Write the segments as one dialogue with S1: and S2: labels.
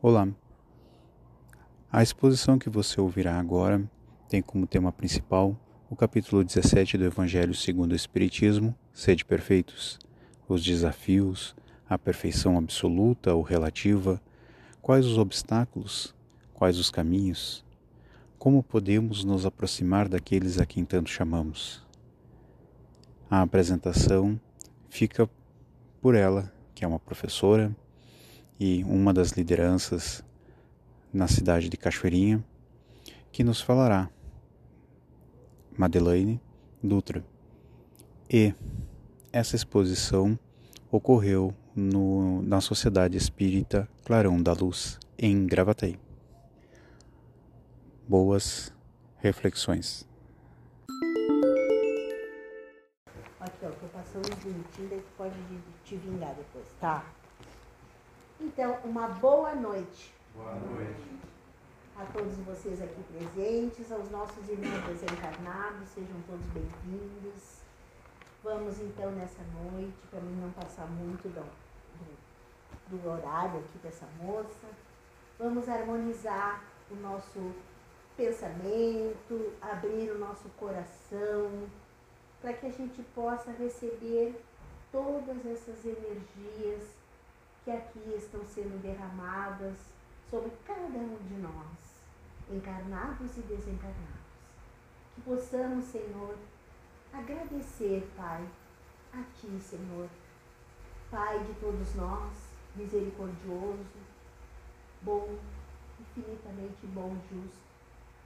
S1: Olá! A exposição que você ouvirá agora tem como tema principal o capítulo 17 do Evangelho segundo o Espiritismo, Sede Perfeitos, os desafios, a perfeição absoluta ou relativa, quais os obstáculos, quais os caminhos, como podemos nos aproximar daqueles a quem tanto chamamos. A apresentação fica por ela, que é uma professora e uma das lideranças na cidade de Cachoeirinha, que nos falará. Madeleine Dutra. E essa exposição ocorreu no, na Sociedade Espírita Clarão da Luz, em Gravataí. Boas reflexões.
S2: Aqui, ó, tô passando uns minutinhos, daí tu pode te vingar depois, tá? Então, uma boa noite.
S3: Boa noite.
S2: A todos vocês aqui presentes, aos nossos irmãos desencarnados, sejam todos bem-vindos. Vamos então nessa noite, para mim não passar muito do, do, do horário aqui dessa moça, vamos harmonizar o nosso pensamento, abrir o nosso coração, para que a gente possa receber todas essas energias que aqui estão sendo derramadas sobre cada um de nós, encarnados e desencarnados. Que possamos, Senhor, agradecer, Pai, a Ti, Senhor, Pai de todos nós, misericordioso, bom, infinitamente bom, justo,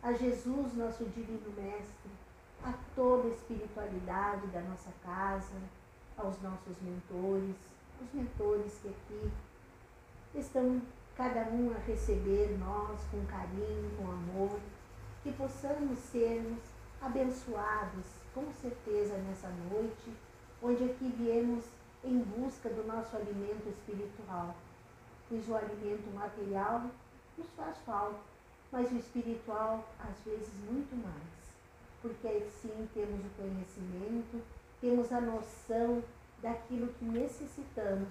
S2: a Jesus, nosso divino Mestre, a toda a espiritualidade da nossa casa, aos nossos mentores, os mentores que aqui estão cada um a receber nós com carinho, com amor, que possamos sermos abençoados com certeza nessa noite, onde aqui viemos em busca do nosso alimento espiritual, pois o alimento material nos faz falta, mas o espiritual às vezes muito mais, porque assim temos o conhecimento, temos a noção daquilo que necessitamos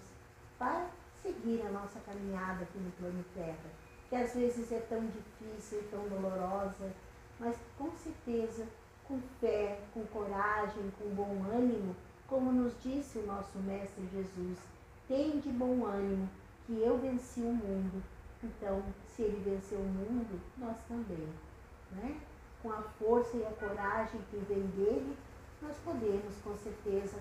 S2: para seguir a nossa caminhada aqui no plano Terra, que às vezes é tão difícil, tão dolorosa, mas com certeza, com fé, com coragem, com bom ânimo, como nos disse o nosso Mestre Jesus, tem de bom ânimo que eu venci o mundo. Então, se ele venceu o mundo, nós também. Né? Com a força e a coragem que vem dele, nós podemos, com certeza,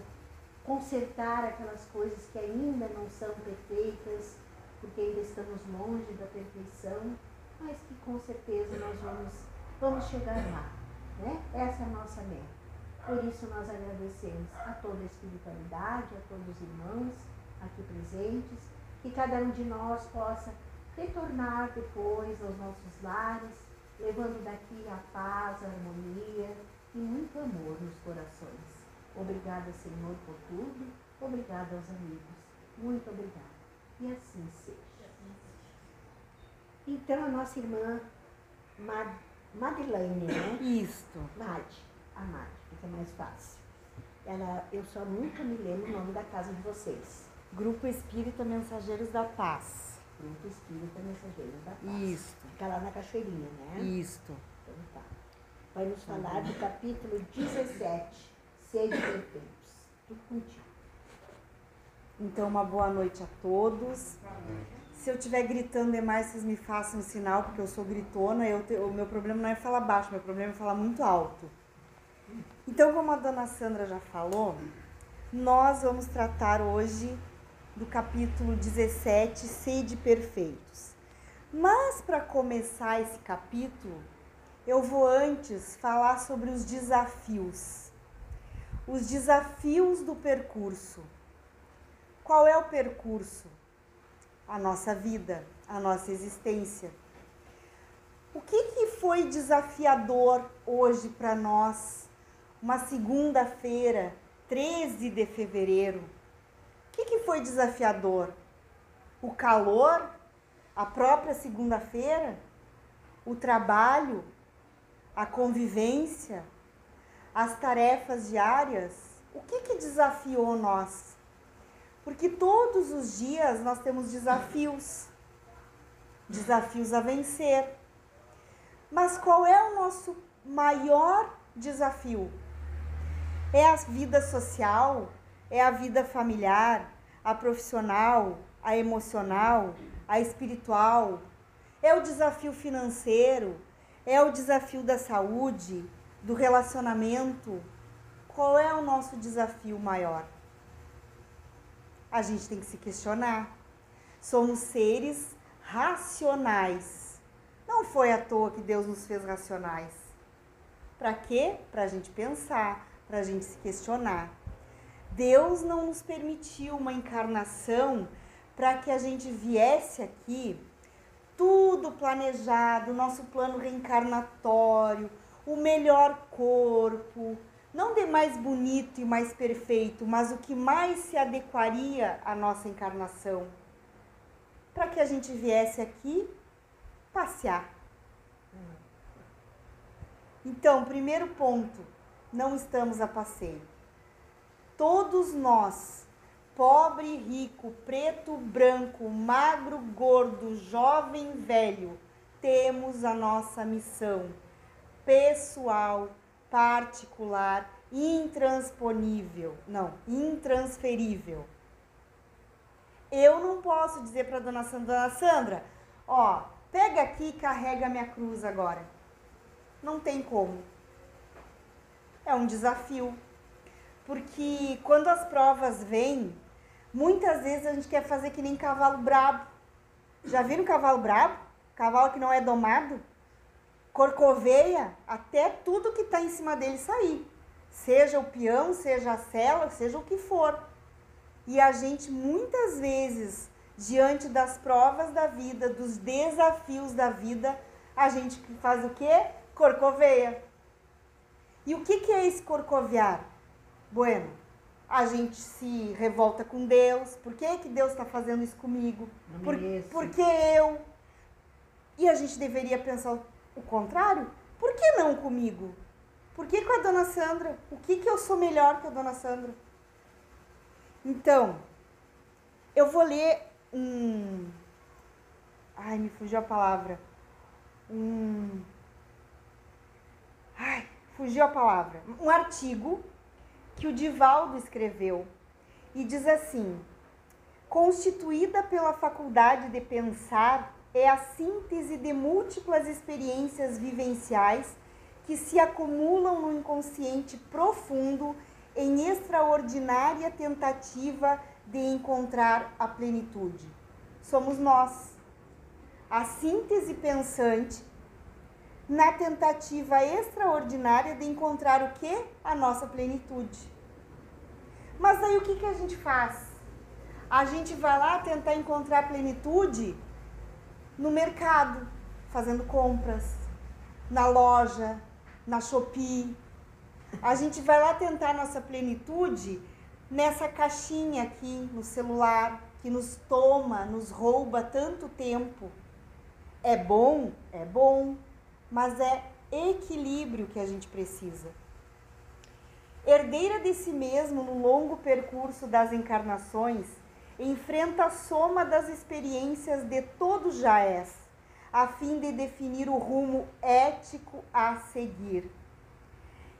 S2: consertar aquelas coisas que ainda não são perfeitas, porque ainda estamos longe da perfeição, mas que com certeza nós vamos, vamos chegar lá. Né? Essa é a nossa meta. Por isso nós agradecemos a toda a espiritualidade, a todos os irmãos aqui presentes, que cada um de nós possa retornar depois aos nossos lares, levando daqui a paz, a harmonia e muito amor nos corações. Obrigada, Senhor, por tudo. Obrigada aos amigos. Muito obrigada. E assim seja. Então, a nossa irmã Mad Madeleine, né?
S4: Isto.
S2: Mad, a Mad, fica mais fácil. Ela, eu só nunca me lembro o nome da casa de vocês.
S4: Grupo Espírita Mensageiros da Paz.
S2: Grupo Espírita Mensageiros da Paz.
S4: Isto.
S2: Fica lá na Cachoeirinha, né?
S4: Isto.
S2: Então tá. Vai nos falar do capítulo 17 sede perfeitos. Tudo contigo.
S4: Então, uma boa noite a todos. Se eu estiver gritando demais, vocês me façam sinal, porque eu sou gritona. Eu te, o meu problema não é falar baixo, meu problema é falar muito alto. Então, como a dona Sandra já falou, nós vamos tratar hoje do capítulo 17, Sede Perfeitos. Mas, para começar esse capítulo, eu vou antes falar sobre os desafios os desafios do percurso. Qual é o percurso? A nossa vida, a nossa existência. O que, que foi desafiador hoje para nós, uma segunda-feira, 13 de fevereiro? O que, que foi desafiador? O calor? A própria segunda-feira? O trabalho? A convivência? As tarefas diárias, o que, que desafiou nós? Porque todos os dias nós temos desafios. desafios a vencer. Mas qual é o nosso maior desafio? É a vida social? É a vida familiar? A profissional? A emocional? A espiritual? É o desafio financeiro? É o desafio da saúde? Do relacionamento? Qual é o nosso desafio maior? A gente tem que se questionar. Somos seres racionais. Não foi à toa que Deus nos fez racionais. Para quê? Para a gente pensar, para a gente se questionar. Deus não nos permitiu uma encarnação para que a gente viesse aqui tudo planejado, nosso plano reencarnatório, o melhor corpo, não de mais bonito e mais perfeito, mas o que mais se adequaria à nossa encarnação para que a gente viesse aqui passear. Então, primeiro ponto, não estamos a passeio. Todos nós, pobre, rico, preto, branco, magro, gordo, jovem, velho, temos a nossa missão pessoal, particular, intransponível, não, intransferível eu não posso dizer para dona Sandra, dona Sandra, ó, pega aqui e carrega minha cruz agora. Não tem como. É um desafio. Porque quando as provas vêm, muitas vezes a gente quer fazer que nem cavalo brabo. Já viram cavalo brabo? Cavalo que não é domado? Corcoveia até tudo que está em cima dele sair. Seja o peão, seja a cela, seja o que for. E a gente muitas vezes, diante das provas da vida, dos desafios da vida, a gente faz o quê? Corcoveia. E o que, que é esse corcovear? Bueno, a gente se revolta com Deus. Por que, que Deus está fazendo isso comigo? Por, por que eu? E a gente deveria pensar o contrário? Por que não comigo? Por que com a dona Sandra? O que, que eu sou melhor que a dona Sandra? Então, eu vou ler um. Ai, me fugiu a palavra. Um. Ai, fugiu a palavra. Um artigo que o Divaldo escreveu e diz assim: constituída pela faculdade de pensar, é a síntese de múltiplas experiências vivenciais que se acumulam no inconsciente profundo em extraordinária tentativa de encontrar a plenitude. Somos nós, a síntese pensante, na tentativa extraordinária de encontrar o que? A nossa plenitude. Mas aí o que, que a gente faz? A gente vai lá tentar encontrar plenitude no mercado, fazendo compras, na loja, na Shopee, a gente vai lá tentar nossa plenitude nessa caixinha aqui no celular que nos toma, nos rouba tanto tempo. É bom? É bom, mas é equilíbrio que a gente precisa. Herdeira de si mesmo no longo percurso das encarnações, enfrenta a soma das experiências de todo és, a fim de definir o rumo ético a seguir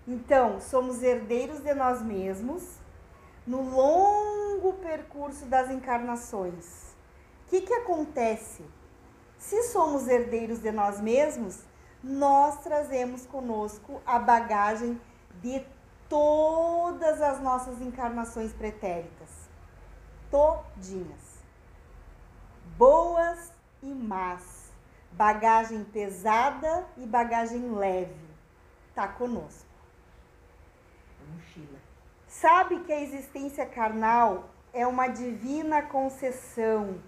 S4: então, somos herdeiros de nós mesmos no longo percurso das encarnações. O que, que acontece? Se somos herdeiros de nós mesmos, nós trazemos conosco a bagagem de todas as nossas encarnações pretéritas. Todinhas. Boas e más. Bagagem pesada e bagagem leve. Tá conosco
S2: mochila.
S4: Sabe que a existência carnal é uma divina concessão,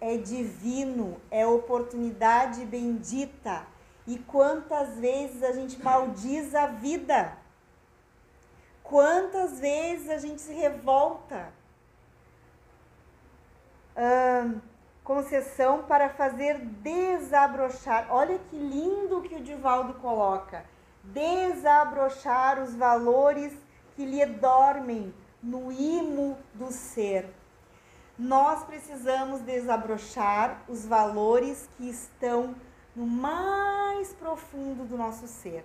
S4: é divino, é oportunidade bendita. E quantas vezes a gente maldiz a vida? Quantas vezes a gente se revolta? Concessão para fazer desabrochar. Olha que lindo que o Divaldo coloca desabrochar os valores que lhe dormem no imo do ser. nós precisamos desabrochar os valores que estão no mais profundo do nosso ser.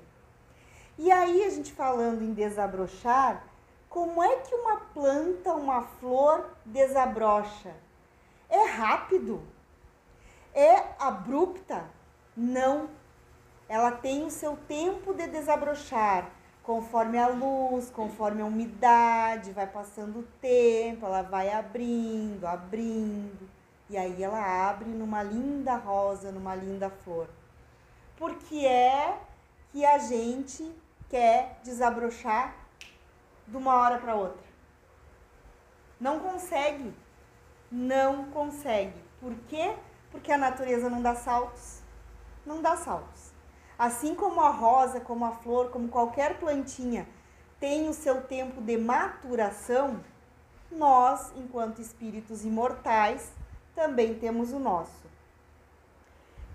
S4: E aí, a gente falando em desabrochar, como é que uma planta, uma flor desabrocha? É rápido? É abrupta? Não. Ela tem o seu tempo de desabrochar, conforme a luz, conforme a umidade, vai passando o tempo, ela vai abrindo, abrindo, e aí ela abre numa linda rosa, numa linda flor. Porque é que a gente quer desabrochar de uma hora para outra. Não consegue. Não consegue. Por quê? Porque a natureza não dá saltos. Não dá saltos. Assim como a rosa, como a flor, como qualquer plantinha tem o seu tempo de maturação, nós, enquanto espíritos imortais, também temos o nosso.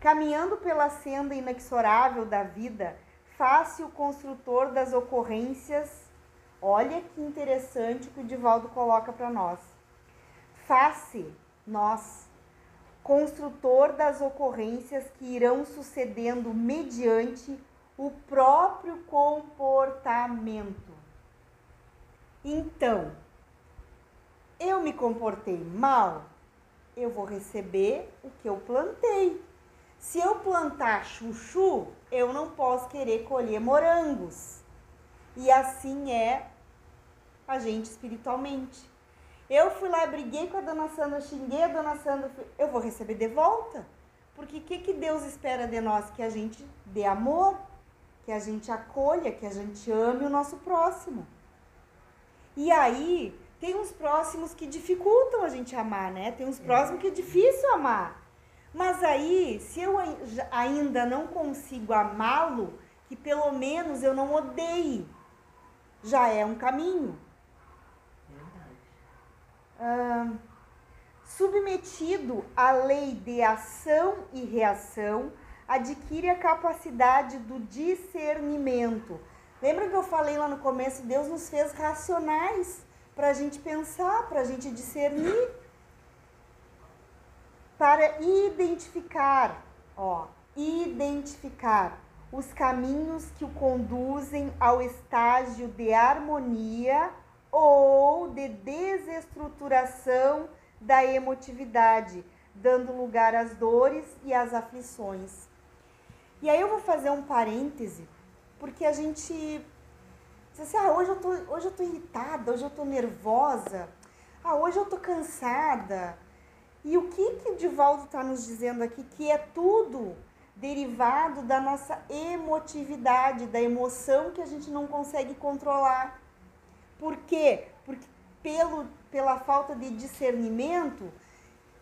S4: Caminhando pela senda inexorável da vida, faz-se o construtor das ocorrências. Olha que interessante que o Divaldo coloca para nós. Faz-se nós, construtor das ocorrências que irão sucedendo mediante o próprio comportamento. Então, eu me comportei mal, eu vou receber o que eu plantei. Se eu plantar chuchu, eu não posso querer colher morangos. E assim é a gente espiritualmente. Eu fui lá, briguei com a dona Sandra, xinguei a dona Sandra, eu vou receber de volta. Porque o que, que Deus espera de nós? Que a gente dê amor, que a gente acolha, que a gente ame o nosso próximo. E aí, tem uns próximos que dificultam a gente amar, né? Tem uns próximos que é difícil amar. Mas aí, se eu ainda não consigo amá-lo, que pelo menos eu não odeie, já é um caminho. Submetido à lei de ação e reação, adquire a capacidade do discernimento. Lembra que eu falei lá no começo? Deus nos fez racionais para a gente pensar, para a gente discernir, para identificar, ó, identificar os caminhos que o conduzem ao estágio de harmonia ou de desestruturação da emotividade, dando lugar às dores e às aflições. E aí eu vou fazer um parêntese, porque a gente diz assim, ah, hoje eu tô, hoje eu tô irritada, hoje eu tô nervosa, ah, hoje eu tô cansada. E o que que o Divaldo está nos dizendo aqui? Que é tudo derivado da nossa emotividade, da emoção que a gente não consegue controlar. Por quê? Porque pelo, pela falta de discernimento,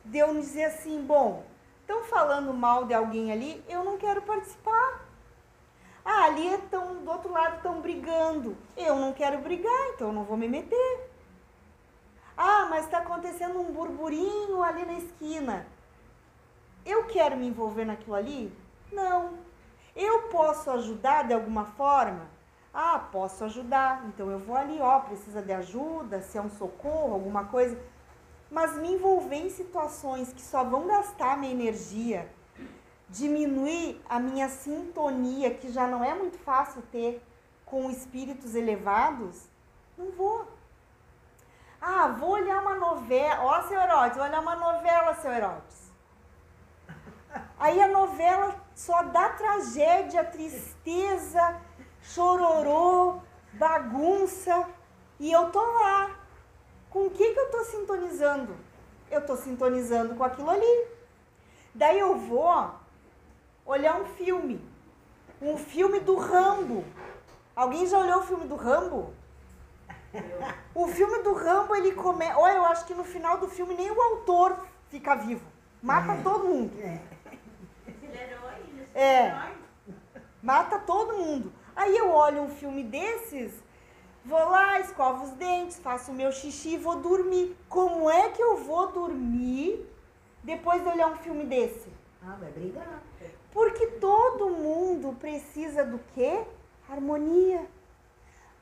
S4: deu nos dizer assim, bom, estão falando mal de alguém ali, eu não quero participar. Ah, ali estão, do outro lado estão brigando. Eu não quero brigar, então não vou me meter. Ah, mas está acontecendo um burburinho ali na esquina. Eu quero me envolver naquilo ali? Não. Eu posso ajudar de alguma forma? Ah, posso ajudar. Então eu vou ali, ó, precisa de ajuda, se é um socorro, alguma coisa. Mas me envolver em situações que só vão gastar minha energia, diminuir a minha sintonia, que já não é muito fácil ter com espíritos elevados, não vou. Ah, vou olhar uma novela. Ó, seu Herodes, vou olhar uma novela, seu Herodes. Aí a novela só dá tragédia, tristeza, chororô, bagunça. E eu tô lá. Com o que, que eu tô sintonizando? Eu tô sintonizando com aquilo ali. Daí eu vou olhar um filme. Um filme do Rambo. Alguém já olhou o filme do Rambo? O filme do Rambo, ele começa. Olha, eu acho que no final do filme nem o autor fica vivo. Mata é. todo mundo. É. é. Mata todo mundo. Aí eu olho um filme desses, vou lá, escovo os dentes, faço o meu xixi e vou dormir. Como é que eu vou dormir depois de olhar um filme desse?
S2: Ah, vai brigar.
S4: Porque todo mundo precisa do quê? Harmonia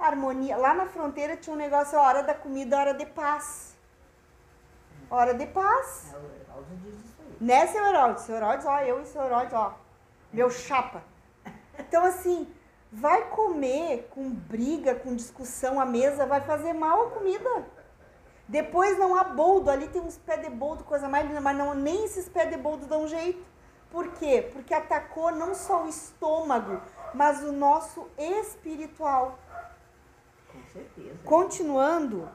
S4: harmonia. Lá na fronteira tinha um negócio, hora da comida, hora de paz. hora de paz.
S2: É, o Evaldo diz isso aí.
S4: Né, seu Herodes? Seu Herodes, ó, eu e seu Herodes, ó, meu chapa. Então, assim, vai comer com briga, com discussão à mesa, vai fazer mal a comida. Depois não há boldo, ali tem uns pé de boldo, coisa mais linda, mas não, nem esses pé de boldo dão jeito. Por quê? Porque atacou não só o estômago, mas o nosso espiritual.
S2: Com certeza.
S4: Continuando,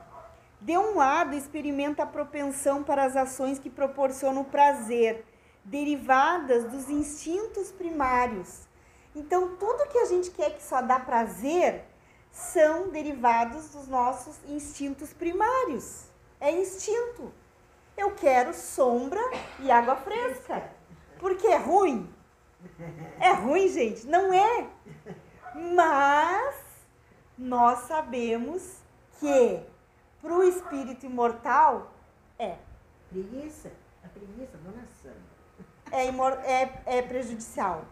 S4: de um lado, experimenta a propensão para as ações que proporcionam prazer, derivadas dos instintos primários. Então, tudo que a gente quer que só dá prazer são derivados dos nossos instintos primários. É instinto. Eu quero sombra e água fresca. Porque é ruim? É ruim, gente? Não é. Mas nós sabemos que para o espírito imortal é.
S2: Preguiça. A preguiça, dona Sandra.
S4: É, imor é, é prejudicial.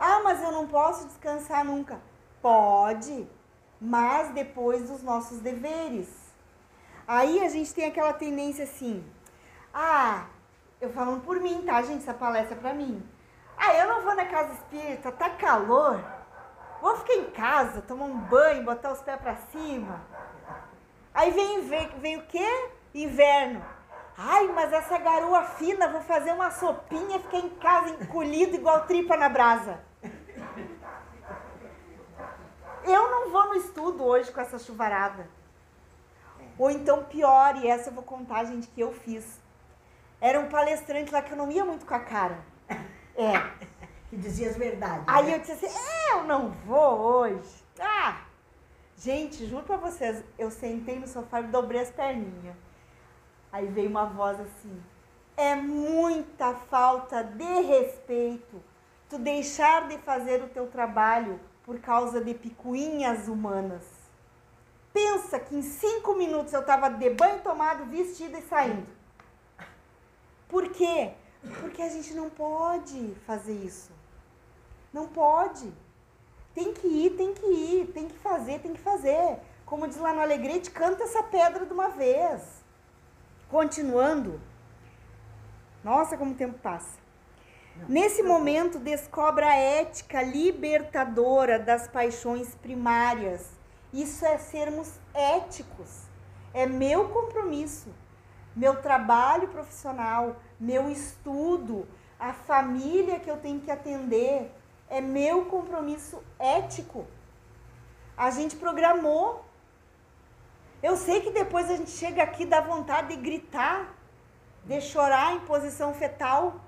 S4: Ah, mas eu não posso descansar nunca. Pode, mas depois dos nossos deveres. Aí a gente tem aquela tendência assim. Ah, eu falando por mim, tá, gente? Essa palestra é pra mim. Ah, eu não vou na casa espírita, tá calor. Vou ficar em casa, tomar um banho, botar os pés pra cima. Aí vem, vem, vem o quê? Inverno. Ai, mas essa garoa fina, vou fazer uma sopinha, ficar em casa encolhido igual tripa na brasa. Eu não vou no estudo hoje com essa chuvarada. Ou então pior, e essa eu vou contar, gente, que eu fiz. Era um palestrante lá que eu não ia muito com a cara. É.
S2: Que dizia as verdades.
S4: Aí
S2: né?
S4: eu disse assim, é, eu não vou hoje. Ah, gente, juro pra vocês, eu sentei no sofá e dobrei as perninhas. Aí veio uma voz assim, é muita falta de respeito tu deixar de fazer o teu trabalho por causa de picuinhas humanas. Pensa que em cinco minutos eu estava de banho tomado, vestida e saindo. Por quê? Porque a gente não pode fazer isso. Não pode. Tem que ir, tem que ir, tem que fazer, tem que fazer. Como diz lá no Alegrete, canta essa pedra de uma vez. Continuando. Nossa, como o tempo passa. Nesse momento, descobre a ética libertadora das paixões primárias. Isso é sermos éticos. É meu compromisso, meu trabalho profissional, meu estudo, a família que eu tenho que atender. É meu compromisso ético. A gente programou. Eu sei que depois a gente chega aqui dá vontade de gritar, de chorar em posição fetal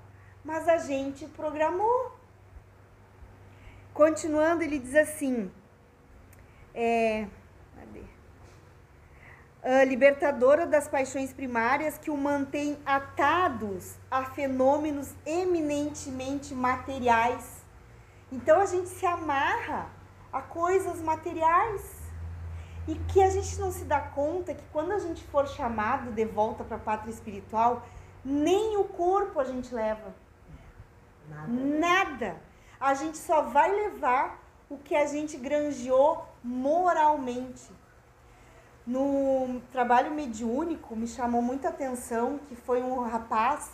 S4: mas a gente programou. Continuando, ele diz assim: é, a libertadora das paixões primárias que o mantém atados a fenômenos eminentemente materiais. Então a gente se amarra a coisas materiais. E que a gente não se dá conta que quando a gente for chamado de volta para a pátria espiritual, nem o corpo a gente leva.
S2: Nada.
S4: Nada. A gente só vai levar o que a gente granjeou moralmente. No trabalho mediúnico, me chamou muita atenção que foi um rapaz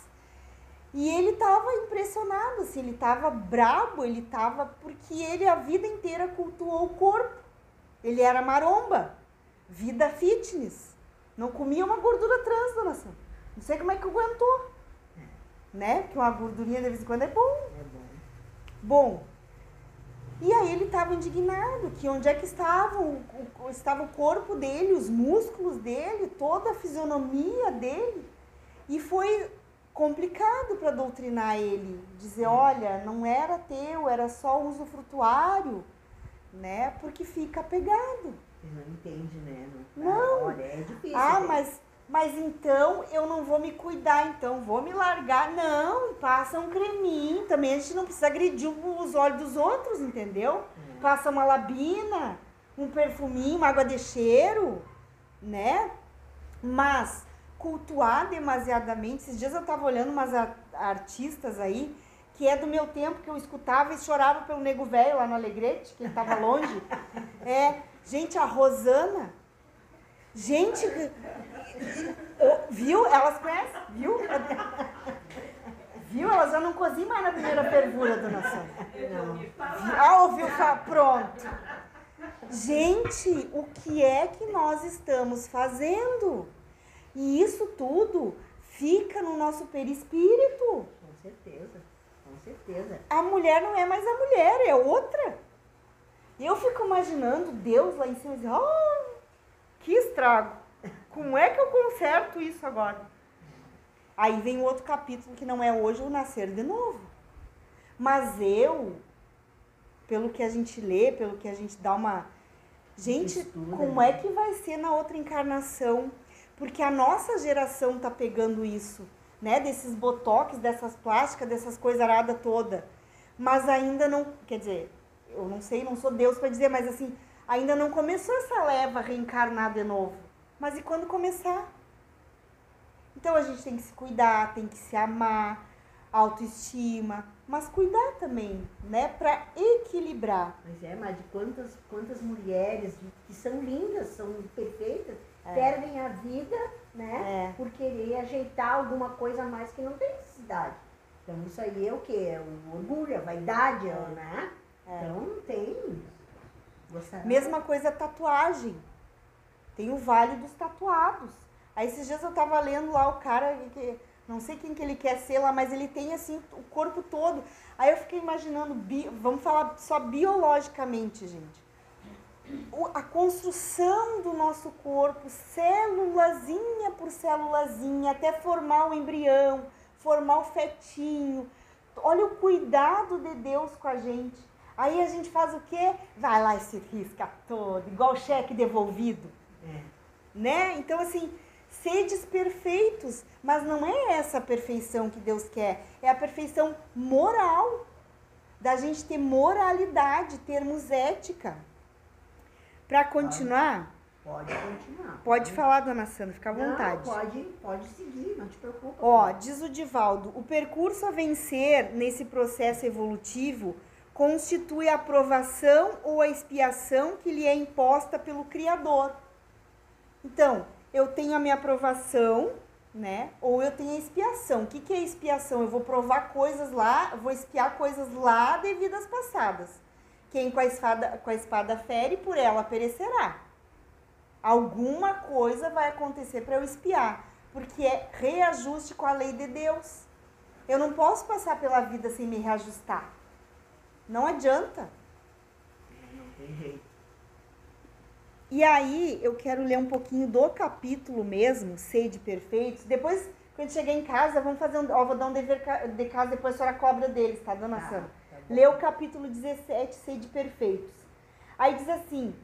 S4: e ele estava impressionado, assim, ele estava brabo, ele estava porque ele a vida inteira cultuou o corpo. Ele era maromba, vida fitness. Não comia uma gordura trans, dona Sandra. Não sei como é que aguentou né? Porque uma gordurinha de vez em quando é bom.
S2: É bom.
S4: Bom, e aí ele estava indignado, que onde é que estava o, o, estava o corpo dele, os músculos dele, toda a fisionomia dele. E foi complicado para doutrinar ele, dizer, olha, não era teu, era só uso frutuário, né? Porque fica apegado.
S2: Ele não entende, né?
S4: Não.
S2: Olha, é difícil.
S4: Ah,
S2: né?
S4: mas, mas então eu não vou me cuidar, então vou me largar. Não, passa um creminho. Também a gente não precisa agredir os olhos dos outros, entendeu?
S2: É.
S4: Passa uma labina, um perfuminho, uma água de cheiro, né? Mas cultuar demasiadamente. Esses dias eu tava olhando umas artistas aí, que é do meu tempo, que eu escutava e chorava pelo nego velho lá no Alegrete, que ele tava longe. É, gente, a Rosana. Gente, Viu? Elas conhecem? Viu? Viu? Elas já não cozinham mais na primeira fervura, dona Sônia. Ah, ouviu? Pronto. Gente, o que é que nós estamos fazendo? E isso tudo fica no nosso perispírito.
S2: Com certeza, certeza.
S4: A mulher não é mais a mulher, é outra. E eu fico imaginando Deus lá em cima e dizer, oh, que estrago. Como é que eu conserto isso agora? Aí vem o outro capítulo que não é hoje o nascer de novo. Mas eu, pelo que a gente lê, pelo que a gente dá uma. Gente, Estuda. como né? é que vai ser na outra encarnação? Porque a nossa geração tá pegando isso, né? Desses botox, dessas plásticas, dessas coisas aradas toda. Mas ainda não. Quer dizer, eu não sei, não sou Deus para dizer, mas assim, ainda não começou essa leva a reencarnar de novo. Mas e quando começar? Então a gente tem que se cuidar, tem que se amar, autoestima, mas cuidar também, né, para equilibrar.
S2: Mas é, mas de quantas quantas mulheres que são lindas, são perfeitas, é. perdem a vida, né, é. por querer ajeitar alguma coisa a mais que não tem necessidade. Então isso aí é o que? É o orgulho, a vaidade, é. né? É. Então não tem.
S4: Mesma coisa tatuagem. Tem o vale dos tatuados. Aí esses dias eu tava lendo lá o cara que não sei quem que ele quer ser lá, mas ele tem assim o corpo todo. Aí eu fiquei imaginando, bi, vamos falar só biologicamente, gente. A construção do nosso corpo, célulazinha por célulazinha, até formar o embrião, formar o fetinho. Olha o cuidado de Deus com a gente. Aí a gente faz o quê? Vai lá e se risca todo, igual cheque devolvido. É. Né? Então, assim, sedes perfeitos, mas não é essa a perfeição que Deus quer, é a perfeição moral, da gente ter moralidade, termos ética. Para continuar?
S2: Pode continuar.
S4: Pode falar, dona Sandra, fica à vontade.
S2: Não, pode, pode seguir, não te preocupa.
S4: Ó, diz o Divaldo, o percurso a vencer nesse processo evolutivo constitui a aprovação ou a expiação que lhe é imposta pelo Criador. Então, eu tenho a minha aprovação, né? Ou eu tenho a expiação. O que, que é expiação? Eu vou provar coisas lá, vou expiar coisas lá de vidas passadas. Quem com a espada, com a espada fere, por ela perecerá. Alguma coisa vai acontecer para eu espiar, porque é reajuste com a lei de Deus. Eu não posso passar pela vida sem me reajustar. Não adianta.
S2: Não tem jeito.
S4: E aí eu quero ler um pouquinho do capítulo mesmo, Sede Perfeitos. Depois, quando chegar em casa, vamos fazer um. Ó, vou dar um dever de casa, depois a senhora cobra deles, tá, dona tá, Sandra? Lê o capítulo 17, Sede Perfeitos. Aí diz assim: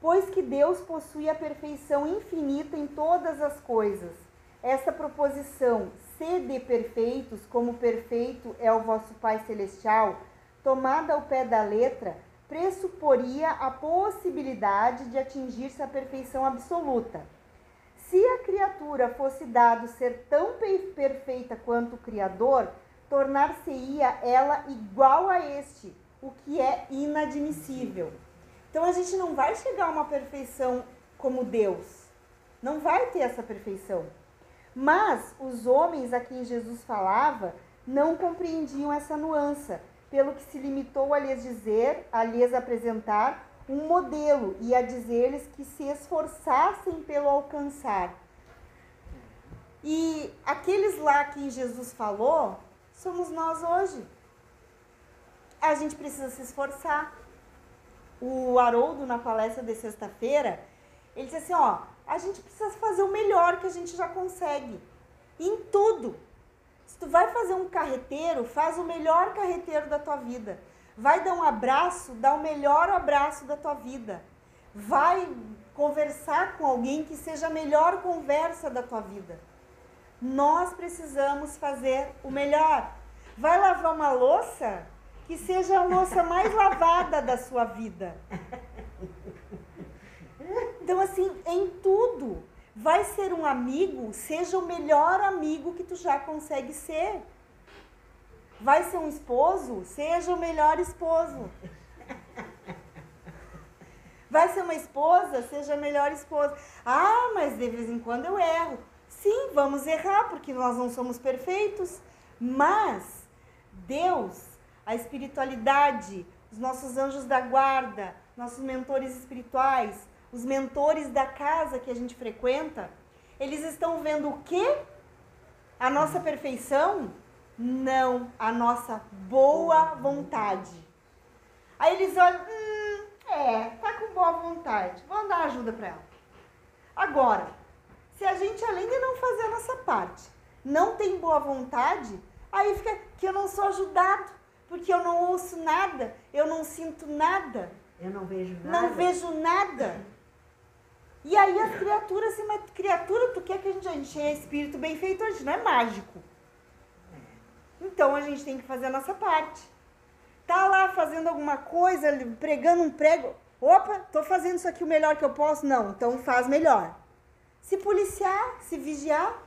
S4: Pois que Deus possui a perfeição infinita em todas as coisas. Essa proposição, sede perfeitos, como perfeito é o vosso Pai Celestial, tomada ao pé da letra, pressuporia a possibilidade de atingir-se a perfeição absoluta. Se a criatura fosse dado ser tão perfeita quanto o Criador, tornar-se-ia ela igual a este, o que é inadmissível. Então a gente não vai chegar a uma perfeição como Deus. Não vai ter essa perfeição. Mas os homens a quem Jesus falava não compreendiam essa nuance pelo que se limitou a lhes dizer, a lhes apresentar um modelo e a dizer-lhes que se esforçassem pelo alcançar. E aqueles lá que Jesus falou, somos nós hoje. A gente precisa se esforçar. O Haroldo, na palestra de sexta-feira, ele disse assim: ó, a gente precisa fazer o melhor que a gente já consegue. Em tudo. Se tu vai fazer um carreteiro, faz o melhor carreteiro da tua vida. Vai dar um abraço, dá o melhor abraço da tua vida. Vai conversar com alguém que seja a melhor conversa da tua vida. Nós precisamos fazer o melhor. Vai lavar uma louça que seja a louça mais lavada da sua vida. Então, assim, em tudo. Vai ser um amigo, seja o melhor amigo que tu já consegue ser. Vai ser um esposo, seja o melhor esposo. Vai ser uma esposa, seja a melhor esposa. Ah, mas de vez em quando eu erro. Sim, vamos errar, porque nós não somos perfeitos, mas Deus, a espiritualidade, os nossos anjos da guarda, nossos mentores espirituais, os mentores da casa que a gente frequenta, eles estão vendo o quê? A nossa perfeição? Não, a nossa boa vontade. Aí eles olham, hum, é, tá com boa vontade, vamos dar ajuda para ela. Agora, se a gente, além de não fazer a nossa parte, não tem boa vontade, aí fica que eu não sou ajudado, porque eu não ouço nada, eu não sinto nada.
S2: Eu não vejo nada.
S4: Não vejo nada. E aí as criaturas, assim, mas criatura, tu quer que a gente, a gente é espírito bem feito, a gente não é mágico. Então a gente tem que fazer a nossa parte. Tá lá fazendo alguma coisa, pregando um prego. Opa, tô fazendo isso aqui o melhor que eu posso? Não, então faz melhor. Se policiar, se vigiar.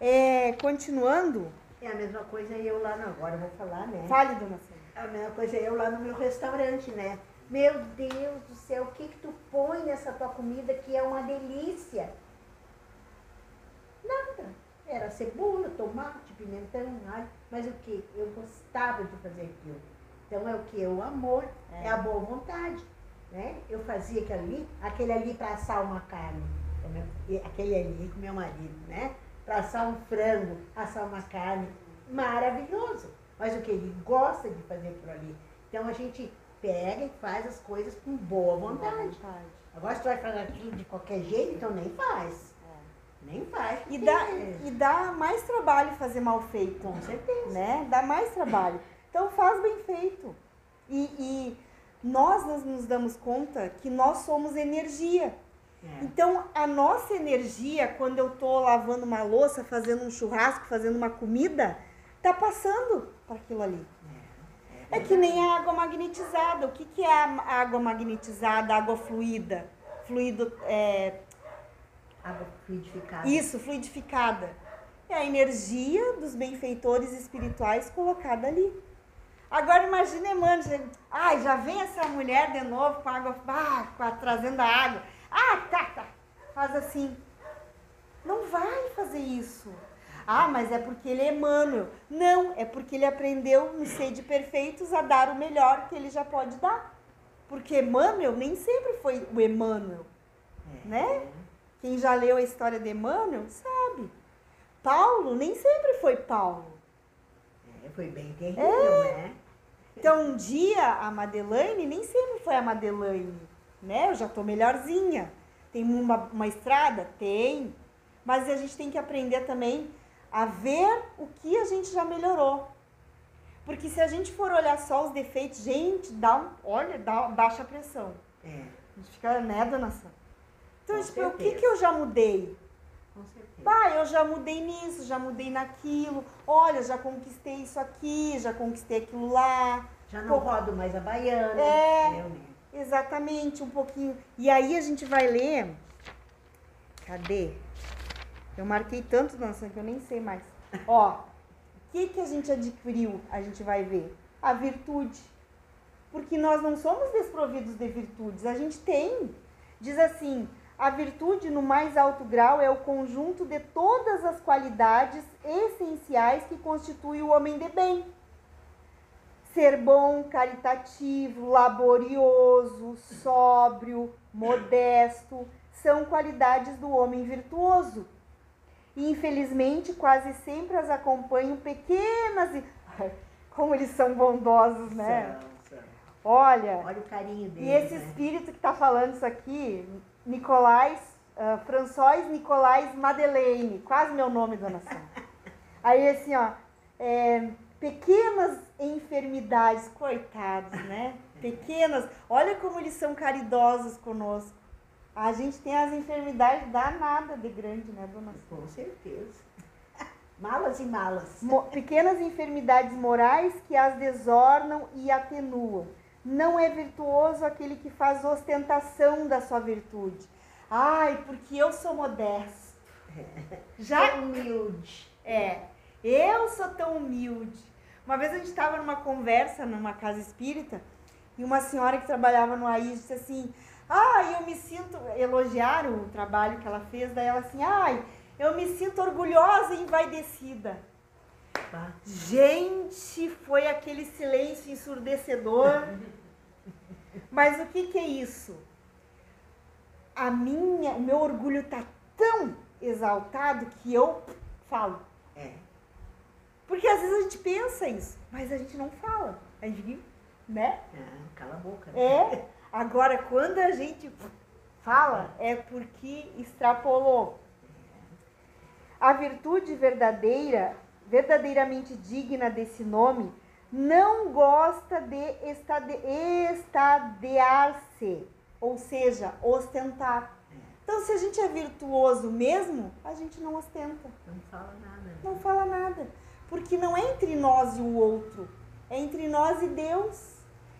S4: É, continuando.
S2: É a mesma coisa eu lá, não, agora eu vou falar, né?
S4: Fale, dona Sônia.
S2: É a mesma coisa eu lá no meu restaurante, né? Meu Deus do céu, o que que tu põe nessa tua comida que é uma delícia? Nada. Era cebola, tomate, pimentão, alho, mas o que? Eu gostava de fazer aquilo. Então é o que? O amor, é, é a boa vontade. Né? Eu fazia aquele ali, aquele ali para assar uma carne, aquele ali com meu marido, né? Para assar um frango, assar uma carne, maravilhoso. Mas o que? Ele gosta de fazer por ali. Então a gente pega e faz as coisas com boa vontade. Boa vontade. Agora se tu vai fazer aquilo de qualquer jeito, então nem faz. É. Nem faz.
S4: E dá, e dá mais trabalho fazer mal feito.
S2: Com certeza.
S4: Né? Dá mais trabalho. Então faz bem feito. E, e nós nos damos conta que nós somos energia. É. Então, a nossa energia, quando eu estou lavando uma louça, fazendo um churrasco, fazendo uma comida, tá passando para aquilo ali. É que nem a água magnetizada. O que, que é a água magnetizada, água fluida? Fluido. É...
S2: Água fluidificada.
S4: Isso, fluidificada. É a energia dos benfeitores espirituais colocada ali. Agora imagine, mano, ai, já vem essa mulher de novo com água, ah, com a, trazendo a água. Ah, tá, tá. Faz assim. Não vai fazer isso. Ah, mas é porque ele é Emmanuel. Não, é porque ele aprendeu no Sede Perfeitos a dar o melhor que ele já pode dar. Porque Emmanuel nem sempre foi o Emmanuel, é. né? Quem já leu a história de Emmanuel sabe. Paulo nem sempre foi Paulo.
S2: É, foi bem terrível, é. né?
S4: Então, um dia a Madeleine nem sempre foi a Madeleine, né? Eu já tô melhorzinha. Tem uma, uma estrada? Tem. Mas a gente tem que aprender também a ver o que a gente já melhorou. Porque se a gente for olhar só os defeitos, gente, dá um, olha, dá baixa pressão.
S2: É.
S4: A gente fica, né, dona Sandra? Então, tipo, o que, que eu já mudei?
S2: Com certeza.
S4: Pai, eu já mudei nisso, já mudei naquilo. Olha, já conquistei isso aqui, já conquistei aquilo lá.
S2: Já não Pô, rodo mais a baiana.
S4: É, né? exatamente, um pouquinho. E aí a gente vai ler. Cadê? Eu marquei tanto dançando que eu nem sei mais. Ó, o que, que a gente adquiriu? A gente vai ver. A virtude. Porque nós não somos desprovidos de virtudes, a gente tem. Diz assim: a virtude, no mais alto grau, é o conjunto de todas as qualidades essenciais que constituem o homem de bem. Ser bom, caritativo, laborioso, sóbrio, modesto, são qualidades do homem virtuoso e infelizmente quase sempre as acompanham pequenas e como eles são bondosos, né? São, são. Olha,
S2: olha o carinho deles.
S4: E esse
S2: né?
S4: espírito que está falando isso aqui, Nicolás, uh, François Nicolás Madeleine, quase meu nome, dona Sônia. Aí assim, ó, é, pequenas enfermidades, coitados, né? Pequenas, olha como eles são caridosos conosco. A gente tem as enfermidades danadas de grande, né, dona
S2: Com certeza. Malas e malas.
S4: Mo pequenas enfermidades morais que as desornam e atenuam. Não é virtuoso aquele que faz ostentação da sua virtude. Ai, porque eu sou modesto.
S2: Já humilde.
S4: É, eu sou tão humilde. Uma vez a gente estava numa conversa numa casa espírita e uma senhora que trabalhava no AIS disse assim: Ah, eu me sinto. Elogiaram o trabalho que ela fez, daí ela assim, ai, eu me sinto orgulhosa e envaidecida.
S2: Tá.
S4: Gente, foi aquele silêncio ensurdecedor. Mas o que, que é isso? A minha, o meu orgulho tá tão exaltado que eu falo.
S2: É.
S4: Porque às vezes a gente pensa isso, mas a gente não fala. A gente, né?
S2: Ah, cala a boca. né?
S4: É. Agora, quando a gente fala, é porque extrapolou. A virtude verdadeira, verdadeiramente digna desse nome, não gosta de estade- estadear-se, ou seja, ostentar. Então, se a gente é virtuoso mesmo, a gente não ostenta,
S2: Não fala nada. né?
S4: não fala nada. Porque não é entre nós e o outro, é entre nós e Deus.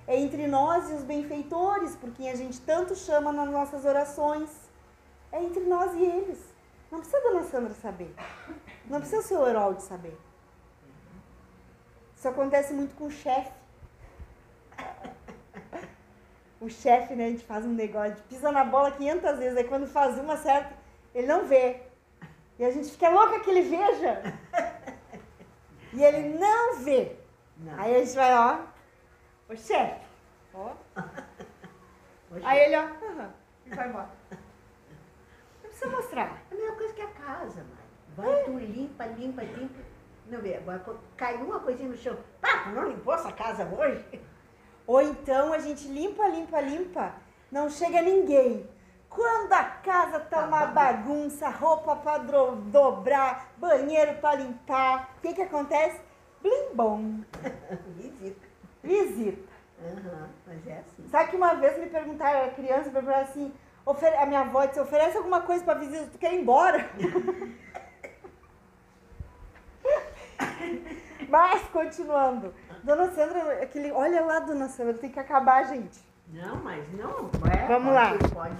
S4: É entre nós e os benfeitores, por quem a gente tanto chama nas nossas orações. É entre nós e eles. Não precisa a dona Sandra saber. Não precisa o seu Herold saber. Isso acontece muito com o chefe. O chefe, né, a gente faz um negócio, pisa na bola 500 vezes, aí quando faz uma certa, ele não vê. E a gente fica louca que ele veja. E ele não vê.
S2: Não.
S4: Aí a gente vai, ó, o chefe, ó. Aí ele, ó, aham, e vai embora. Precisa mostrar.
S2: É a mesma coisa que a casa, mãe. Vai, tu limpa, limpa, limpa. Não vê, agora caiu uma coisinha no chão. Pá, não limpou essa casa hoje?
S4: Ou então a gente limpa, limpa, limpa, não chega ninguém. Quando a casa tá
S2: Tá
S4: uma bagunça, roupa pra dobrar, banheiro pra limpar, o que que acontece? Blim bom,
S2: Visita.
S4: visita.
S2: Aham, mas é assim.
S4: Sabe que uma vez me perguntaram, era criança, me perguntaram assim, ofere- a minha avó disse, oferece alguma coisa pra visita, tu quer ir embora? Mas, continuando. Dona Sandra, aquele, olha lá, Dona Sandra, tem que acabar, gente.
S2: Não, mas não. É,
S4: Vamos lá.
S2: Pode.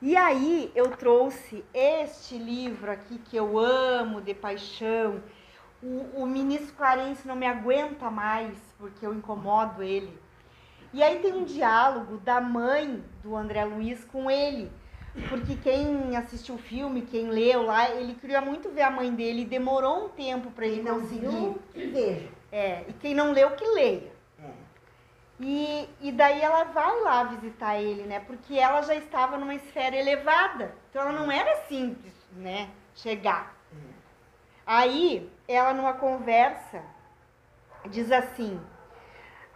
S4: E aí eu trouxe este livro aqui que eu amo de paixão. O, o ministro Clarence não me aguenta mais porque eu incomodo ele. E aí tem um diálogo da mãe do André Luiz com ele. Porque quem assistiu o filme, quem leu lá, ele queria muito ver a mãe dele e demorou um tempo para ele
S2: Quem não
S4: conseguir.
S2: que veja.
S4: É, e quem não leu, que leia.
S2: É.
S4: E, e daí ela vai lá visitar ele, né? Porque ela já estava numa esfera elevada. Então ela não era simples, né? Chegar. Aí ela numa conversa diz assim: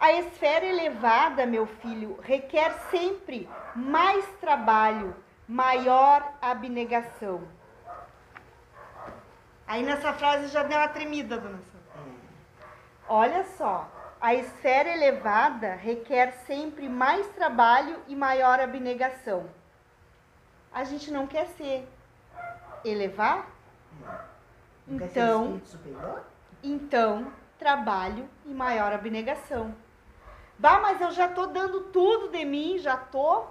S4: A esfera elevada, meu filho, requer sempre mais trabalho, maior abnegação. Aí nessa frase já deu uma tremida, dona Sandra. Olha só, a esfera elevada requer sempre mais trabalho e maior abnegação. A gente não quer ser elevar?
S2: Não ser
S4: Então, então, trabalho e maior abnegação. Bah, mas eu já tô dando tudo de mim, já tô.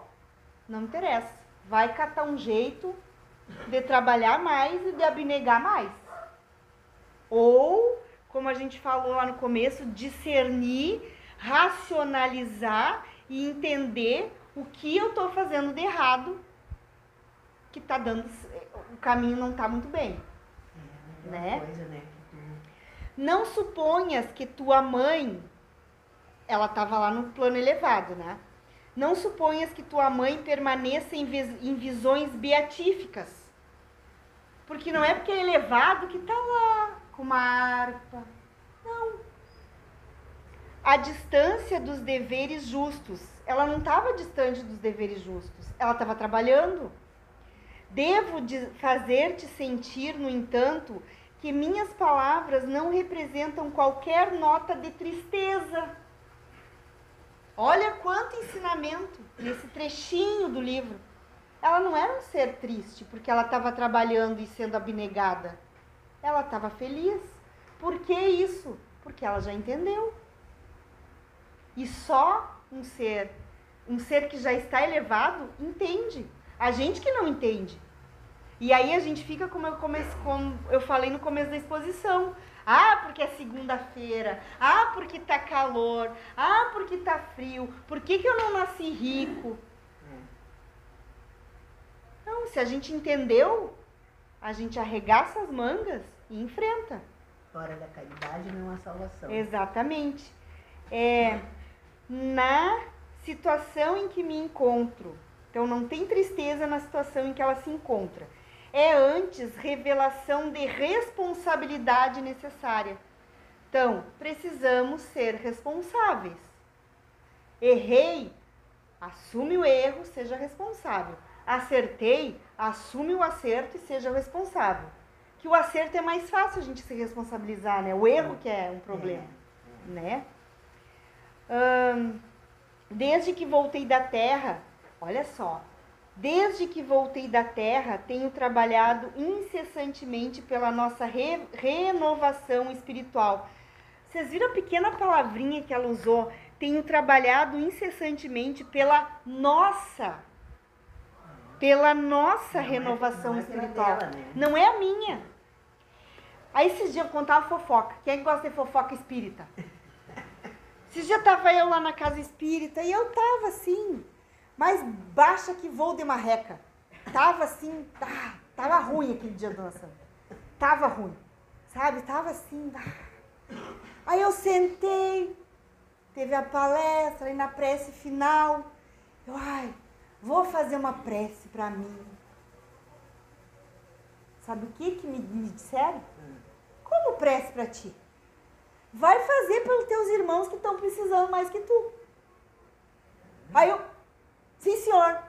S4: Não interessa. Vai catar um jeito de trabalhar mais e de abnegar mais. Ou, como a gente falou lá no começo, discernir, racionalizar e entender o que eu tô fazendo de errado, que tá dando. O caminho não tá muito bem.
S2: É,
S4: Né?
S2: coisa, né?
S4: Não suponhas que tua mãe, ela estava lá no plano elevado, né? Não suponhas que tua mãe permaneça em, vis- em visões beatíficas. Porque não é porque é elevado que tá lá com uma harpa. Não. A distância dos deveres justos. Ela não estava distante dos deveres justos. Ela estava trabalhando. Devo de- fazer-te sentir, no entanto, que minhas palavras não representam qualquer nota de tristeza. Olha quanto ensinamento nesse trechinho do livro. Ela não era um ser triste porque ela estava trabalhando e sendo abnegada. Ela estava feliz. Por que isso? Porque ela já entendeu. E só um ser, um ser que já está elevado, entende. A gente que não entende. E aí a gente fica como eu, como eu falei no começo da exposição. Ah, porque é segunda-feira. Ah, porque tá calor. Ah, porque tá frio. Por que, que eu não nasci rico? Não, se a gente entendeu, a gente arregaça as mangas e enfrenta.
S2: Fora da caridade não há salvação.
S4: Exatamente. É, na situação em que me encontro, então não tem tristeza na situação em que ela se encontra. É antes revelação de responsabilidade necessária. Então, precisamos ser responsáveis. Errei, assume o erro, seja responsável. Acertei, assume o acerto e seja responsável. Que o acerto é mais fácil a gente se responsabilizar, né? O erro que é um problema, é. né? Hum, desde que voltei da terra, olha só, desde que voltei da terra, tenho trabalhado incessantemente pela nossa re renovação espiritual. Vocês viram a pequena palavrinha que ela usou? Tenho trabalhado incessantemente pela nossa pela nossa não é- renovação é, não espiritual. É dela, né? Não é a minha. Aí esses dias eu contava fofoca. Quem é que gosta de fofoca espírita? Esses dias tava eu lá na casa espírita e eu tava assim, mais baixa que voo de marreca. Tava assim, tá, tava ruim aquele dia, dona Santa. Tava ruim, sabe? Tava assim. Ah. Aí eu sentei, teve a palestra e na prece final. Eu, ai, vou fazer uma prece para mim. Sabe o que, que me, me disseram? Como prece para ti? Vai fazer pelos teus irmãos que estão precisando mais que tu. Aí eu, sim senhor,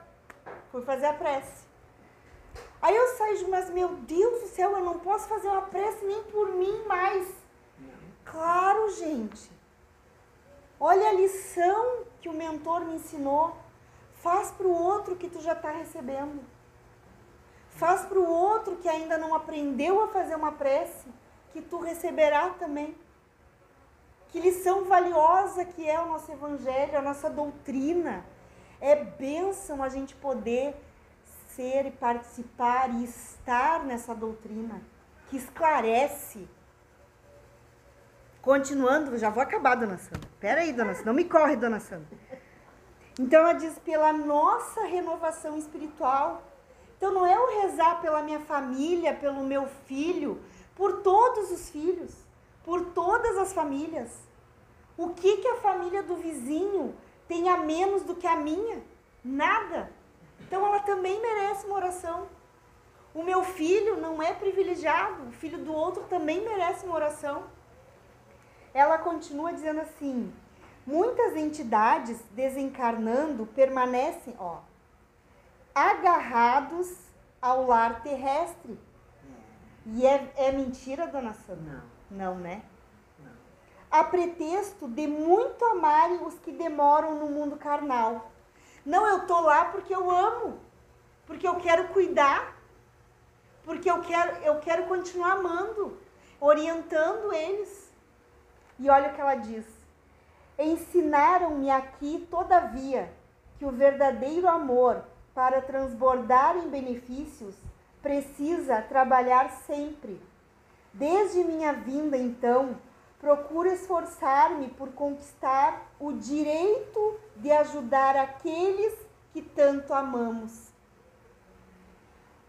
S4: fui fazer a prece. Aí eu saí mas meu Deus do céu, eu não posso fazer uma prece nem por mim mais. Claro, gente. Olha a lição que o mentor me ensinou. Faz para o outro que tu já está recebendo. Faz para o outro que ainda não aprendeu a fazer uma prece, que tu receberá também. Que lição valiosa que é o nosso evangelho, a nossa doutrina. É bênção a gente poder ser e participar e estar nessa doutrina que esclarece. Continuando, já vou acabar, dona Sandra. Pera aí, dona Sandra. Não me corre, dona Sandra. Então ela diz pela nossa renovação espiritual. Então não é o rezar pela minha família, pelo meu filho, por todos os filhos por todas as famílias. O que, que a família do vizinho tem a menos do que a minha? Nada. Então ela também merece uma oração. O meu filho não é privilegiado, o filho do outro também merece uma oração. Ela continua dizendo assim: muitas entidades desencarnando permanecem, ó, agarrados ao lar terrestre. E é, é mentira, dona Sandra?
S2: Não.
S4: Não, né? A pretexto de muito amarem os que demoram no mundo carnal. Não, eu tô lá porque eu amo, porque eu quero cuidar, porque eu quero, eu quero continuar amando, orientando eles. E olha o que ela diz: Ensinaram-me aqui, todavia, que o verdadeiro amor, para transbordar em benefícios, precisa trabalhar sempre Desde minha vinda, então, procuro esforçar-me por conquistar o direito de ajudar aqueles que tanto amamos.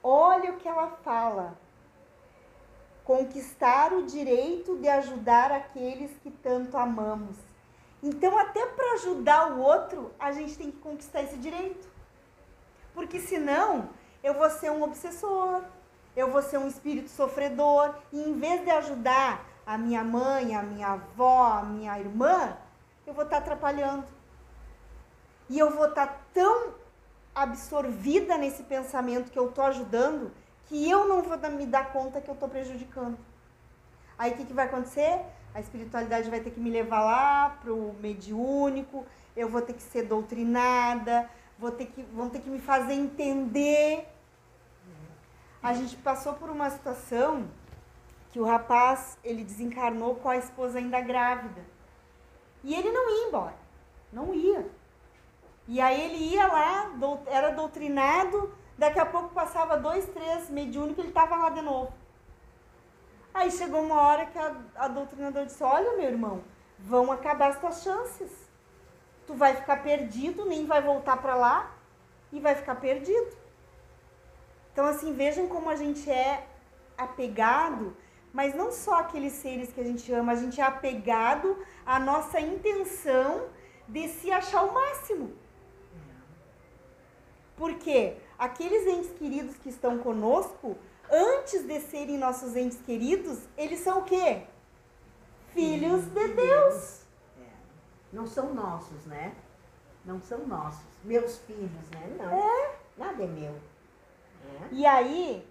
S4: Olha o que ela fala. Conquistar o direito de ajudar aqueles que tanto amamos. Então, até para ajudar o outro, a gente tem que conquistar esse direito. Porque senão, eu vou ser um obsessor, eu vou ser um espírito sofredor e em vez de ajudar a minha mãe, a minha avó, a minha irmã, eu vou estar atrapalhando. E eu vou estar tão absorvida nesse pensamento que eu estou ajudando que eu não vou me dar conta que eu estou prejudicando. Aí o que, que vai acontecer? A espiritualidade vai ter que me levar lá para o mediúnico, eu vou ter que ser doutrinada, vou ter que, vão ter que me fazer entender a gente passou por uma situação que o rapaz, ele desencarnou com a esposa ainda grávida. E ele não ia embora. Não ia. E aí ele ia lá, era doutrinado, daqui a pouco passava dois, três mediúnicos, ele estava lá de novo. Aí chegou uma hora que a, a doutrinadora disse, olha meu irmão, vão acabar as tuas chances. Tu vai ficar perdido, nem vai voltar para lá e vai ficar perdido. Então, assim, vejam como a gente é apegado, mas não só aqueles seres que a gente ama, a gente é apegado à nossa intenção de se achar o máximo. Porque aqueles entes queridos que estão conosco, antes de serem nossos entes queridos, eles são o quê? Filhos de Deus.
S2: É. Não são nossos, né? Não são nossos. Meus filhos, né? Não.
S4: É.
S2: Nada é meu. É.
S4: E aí.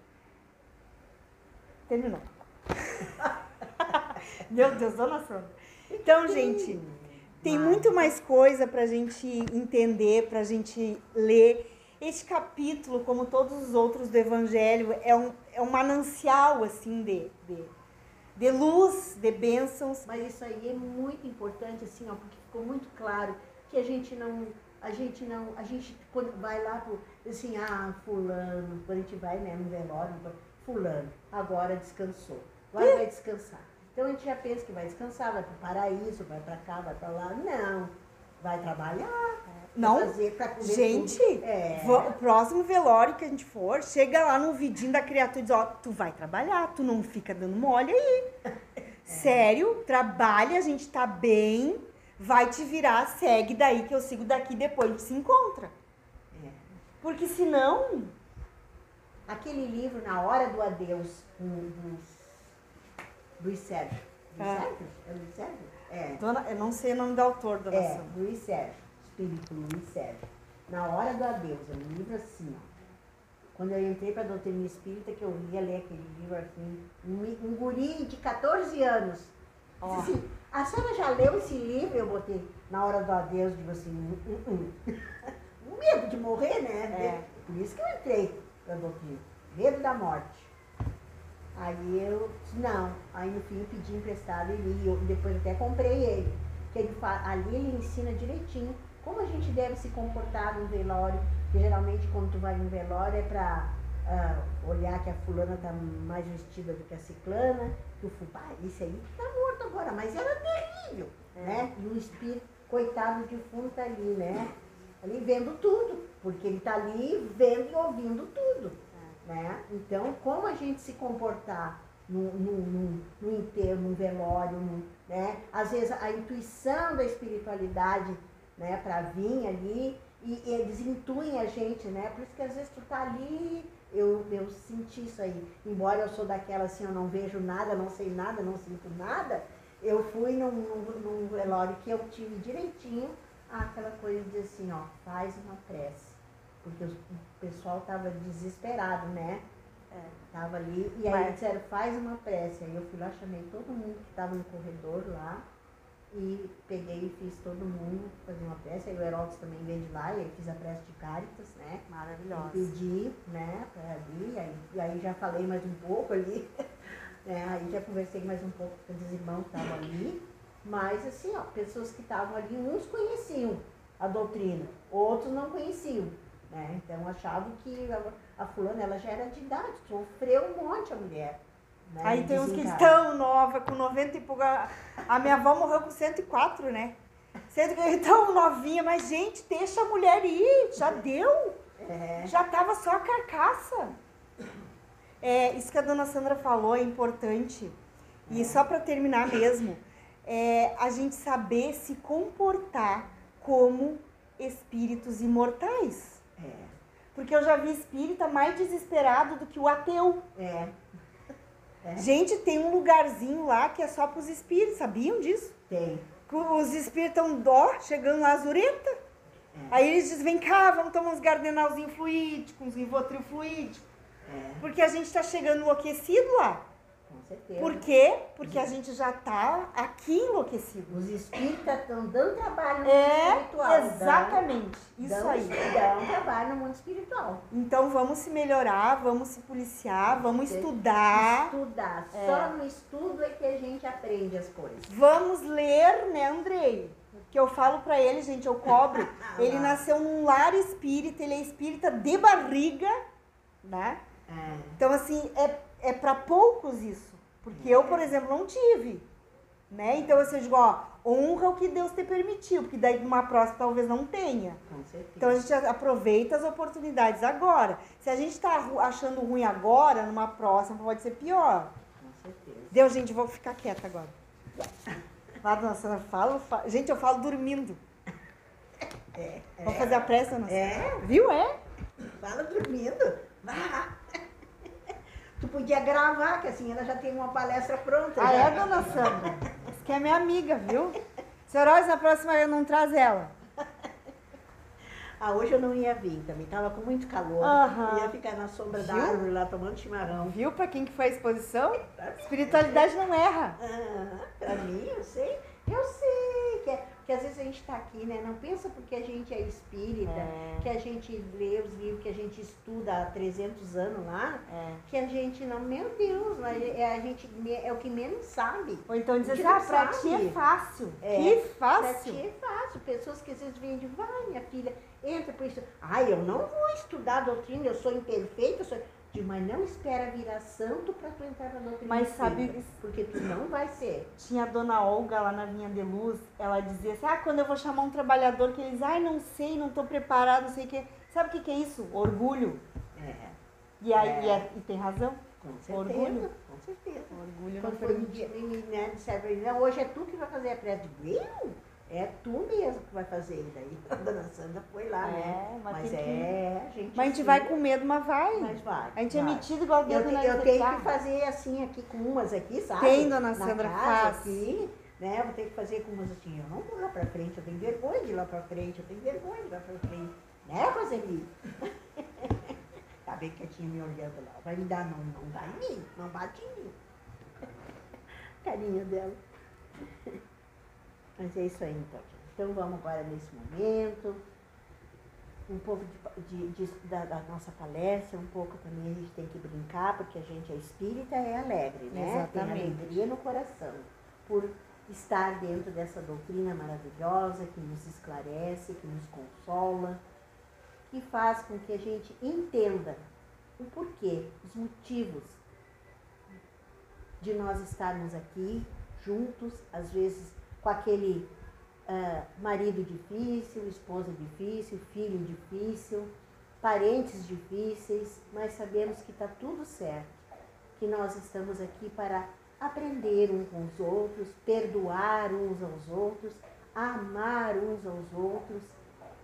S4: Terminou. Meu Deus, dona Sandra. Então, gente, tem muito mais coisa pra gente entender, pra gente ler. Este capítulo, como todos os outros do Evangelho, é um, é um manancial, assim, de, de, de luz, de bênçãos.
S2: Mas isso aí é muito importante, assim, ó, porque ficou muito claro que a gente não, a gente não, a gente quando vai lá pro, assim, ah, fulano, quando a gente vai, né, no velório, fulano, agora descansou, vai descansar. Então a gente já pensa que vai descansar, vai pro paraíso, vai pra cá, vai pra lá. Não, vai trabalhar,
S4: Não,
S2: vai fazer
S4: Gente.
S2: É.
S4: o próximo velório que a gente for, chega lá no vidinho da criatura e diz, ó, tu vai trabalhar, tu não fica dando mole aí. Sério, trabalha, a gente tá bem, vai te virar, segue daí que eu sigo daqui, depois a gente se encontra.
S2: É.
S4: Porque senão,
S2: Aquele livro, Na Hora do Adeus, com dos, Luiz Sérgio. Luiz
S4: Ah.
S2: Sérgio? É Luiz Sérgio? É.
S4: dona, eu não sei o nome do autor, dona
S2: É,
S4: Sandra.
S2: Luiz Sérgio, Espírito Luiz Sérgio. Na Hora do Adeus, é um livro assim, ó. Quando eu entrei para a doutrina espírita, que eu ia ler aquele livro assim, um, um guri de 14 anos.
S4: Ó.
S2: Disse assim, a senhora já leu esse livro? Eu botei na hora do adeus, digo assim, hum, hum, hum. um medo de morrer, né?
S4: É.
S2: Por isso que eu entrei para a doutrina. Medo da morte. Aí eu disse, não. Aí no fim eu pedi emprestado e li, eu depois até comprei ele. Que ele fa- ali ele ensina direitinho como a gente deve se comportar no velório. Que geralmente quando tu vai no velório é pra ah, olhar que a fulana tá mais vestida do que a ciclana, que o fu- ah, esse aí tá morto agora, mas era terrível, né? E o espírito, coitado do defunto tá ali, né? Ali vendo tudo, porque ele tá ali vendo e ouvindo tudo né? Então, como a gente se comportar no, no, enterro, no velório, no- né? Às vezes a intuição da espiritualidade, né, para vir ali, e, e eles intuem a gente, né? Por isso que às vezes tu tá ali, eu, eu senti isso aí. Embora eu sou daquela assim, eu não vejo nada, não sei nada, não sinto nada, eu fui num, num, num velório que eu tive direitinho aquela coisa de assim, ó, faz uma prece porque pessoal estava desesperado, né? Tava ali, e aí
S4: Mas-
S2: disseram, faz uma prece. Aí eu fui lá, chamei todo mundo que estava no corredor lá, e peguei e fiz todo mundo fazer uma prece. Aí o Heródoto também veio de lá, e aí fiz a prece de Cáritas, né? E
S4: Maravilhosa.
S2: pedi, né, pra ali, aí, e aí já falei mais um pouco ali, né, aí já conversei mais um pouco com os irmãos que estavam ali, mas assim, ó, pessoas que estavam ali, uns conheciam a doutrina, outros não conheciam, né, então achavam que a, a fulana, ela já era de idade, sofreu um monte a mulher. Né,
S4: Aí tem uns que estão nova, com 90 e pouco. A a minha avó morreu com 104, né? 104, tão novinha, mas gente, deixa a mulher ir, já deu.
S2: É,
S4: Já tava só a carcaça. É, isso que a dona Sandra falou é importante. E só para terminar mesmo, é a gente saber se comportar como espíritos imortais.
S2: É,
S4: Porque eu já vi espírita mais desesperado do que o ateu.
S2: é, É.
S4: Gente, tem um lugarzinho lá que é só para os espíritos, sabiam disso?
S2: tem.
S4: Os espíritos estão dó, chegando lá zureta. Aí eles dizem, vem cá, vamos tomar uns gardenalzinho fluídicos, uns rivotril fluídico.
S2: É,
S4: Porque a gente está chegando enlouquecido lá.
S2: Com certeza.
S4: Por quê? Porque a gente já está aqui enlouquecido.
S2: Os espíritas estão dando trabalho no mundo
S4: É,
S2: espiritual. dão-
S4: exatamente. Isso
S2: dão,
S4: aí.
S2: Dão trabalho no mundo espiritual.
S4: Então vamos se melhorar, vamos se policiar, vamos estudar.
S2: Estudar.
S4: É.
S2: Só no estudo é que a gente aprende as coisas.
S4: Vamos ler, né, Andrei? Que eu falo pra ele, gente, eu cobro. Ele nasceu num lar espírita, ele é espírita de barriga, né?
S2: É.
S4: Então, assim, é, é para poucos isso. Porque eu, por exemplo, não tive. Né? Então, eu digo, ó, honra o que Deus te permitiu, porque daí numa próxima talvez não tenha.
S2: Com certeza.
S4: Então a gente aproveita as oportunidades agora. Se a gente está achando ruim agora, numa próxima pode ser pior.
S2: Com certeza.
S4: Deus, gente, vou ficar quieta agora. Lá, dona Sandra, falo, falo. Gente, eu falo dormindo.
S2: É,
S4: Vamos fazer a pressa, Sandra?
S2: É,
S4: Viu? É?
S2: fala dormindo. Vá. Tu podia gravar, que assim ela já tem uma palestra pronta.
S4: Ah,
S2: já.
S4: é, dona Sandra? Você que é minha amiga, viu? Senhora, na próxima eu não traz ela.
S2: Ah, hoje eu não ia vir também, tava com muito calor.
S4: Aham.
S2: Ia ficar na sombra da
S4: Viu?
S2: árvore lá tomando chimarrão.
S4: Viu pra quem que foi a exposição? Espiritualidade não erra.
S2: Ah, pra mim, eu sei, eu sei que, é, que às vezes a gente está aqui, né? Não pensa porque a gente é espírita,
S4: É.
S2: que a gente lê os livros, que a gente estuda há 300 anos lá,
S4: É.
S2: que a gente não, meu Deus, mas é, a gente é o que menos sabe.
S4: Ou então dizer assim, ah, pra ti é fácil.
S2: É,
S4: que
S2: Pra
S4: fácil.
S2: ti é fácil. Pessoas que às vezes vêm de, vai, minha filha, entra por isso. Ai, eu não vou estudar doutrina, eu sou imperfeita, eu sou. Digo, mas não espera virar santo para tu entrar na doutrina.
S4: Mas sabe-
S2: Porque tu não vai ser.
S4: Tinha a dona Olga lá na Vinha de Luz, ela dizia assim, ah, quando eu vou chamar um trabalhador que eles, ai, não sei, não tô preparado, não sei o quê. Sabe o que, que é isso? Orgulho.
S2: É,
S4: E, aí,
S2: É.
S4: e é- e tem razão.
S2: com certeza.
S4: Orgulho.
S2: Com certeza.
S4: Orgulho não
S2: Quando foi um dia, me- né, disseram não, hoje é tu que vai fazer a prece. Eu? É tu mesmo que vai fazer. E daí a dona Sandra foi lá, né?
S4: É, mas,
S2: Mas
S4: tem que-
S2: é, a gente.
S4: Mas a gente vai com medo, mas vai.
S2: Mas vai.
S4: A gente é
S2: vai.
S4: metido igual dedo na
S2: eu tenho que fazer assim aqui com umas aqui, sabe?
S4: Tem, dona
S2: Na
S4: Sandra,
S2: casa
S4: faz.
S2: aqui, né? Eu vou ter que fazer com umas assim. Eu não vou lá pra frente, eu tenho vergonha de ir lá pra frente, eu tenho vergonha de ir lá pra frente. Né, Roseli? tá bem quietinha me olhando lá. Vai me dar, não, não dá em mim, não bate em mim. Carinha dela. Mas é isso aí então, gente. Então vamos agora nesse momento um pouco de, de- de- da, da nossa palestra, um pouco também a gente tem que brincar, porque a gente é espírita, é alegre, né?
S4: Exatamente.
S2: Tem alegria no coração, por estar dentro dessa doutrina maravilhosa que nos esclarece, que nos consola, que faz com que a gente entenda o porquê, os motivos de nós estarmos aqui juntos, às vezes com aquele ah, marido difícil, esposa difícil, filho difícil, parentes difíceis, mas sabemos que está tudo certo, que nós estamos aqui para aprender uns com os outros, perdoar uns aos outros, amar uns aos outros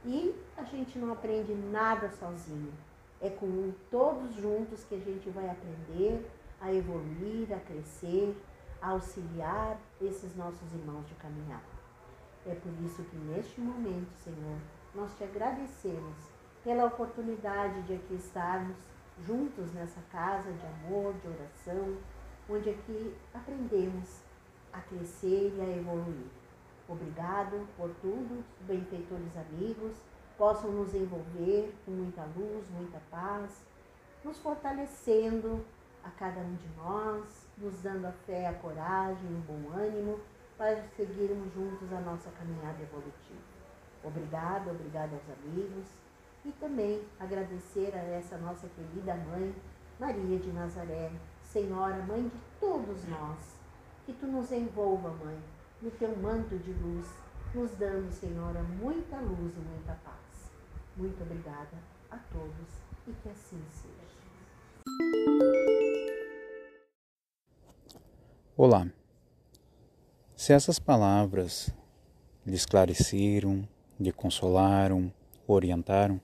S2: e a gente não aprende nada sozinho. É com todos juntos que a gente vai aprender a evoluir, a crescer, auxiliar esses nossos irmãos de caminhada. É por isso que neste momento, Senhor, nós te agradecemos pela oportunidade de aqui estarmos juntos nessa casa de amor, de oração, onde aqui aprendemos a crescer e a evoluir. Obrigado por tudo, benfeitores amigos, possam nos envolver com muita luz, muita paz, nos fortalecendo a cada um de nós, nos dando a fé, a coragem, o bom ânimo para seguirmos juntos a nossa caminhada evolutiva. Obrigada, obrigada aos amigos e também agradecer a essa nossa querida mãe, Maria de Nazaré, Senhora, mãe de todos nós. Que tu nos envolva, mãe, no teu manto de luz, nos dando, Senhora, muita luz e muita paz. Muito obrigada a todos e que assim seja.
S1: Olá. Se essas palavras lhe esclareceram, lhe consolaram, orientaram,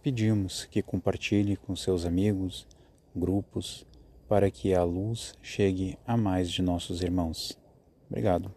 S1: pedimos que compartilhe com seus amigos, grupos, para que a luz chegue a mais de nossos irmãos. Obrigado.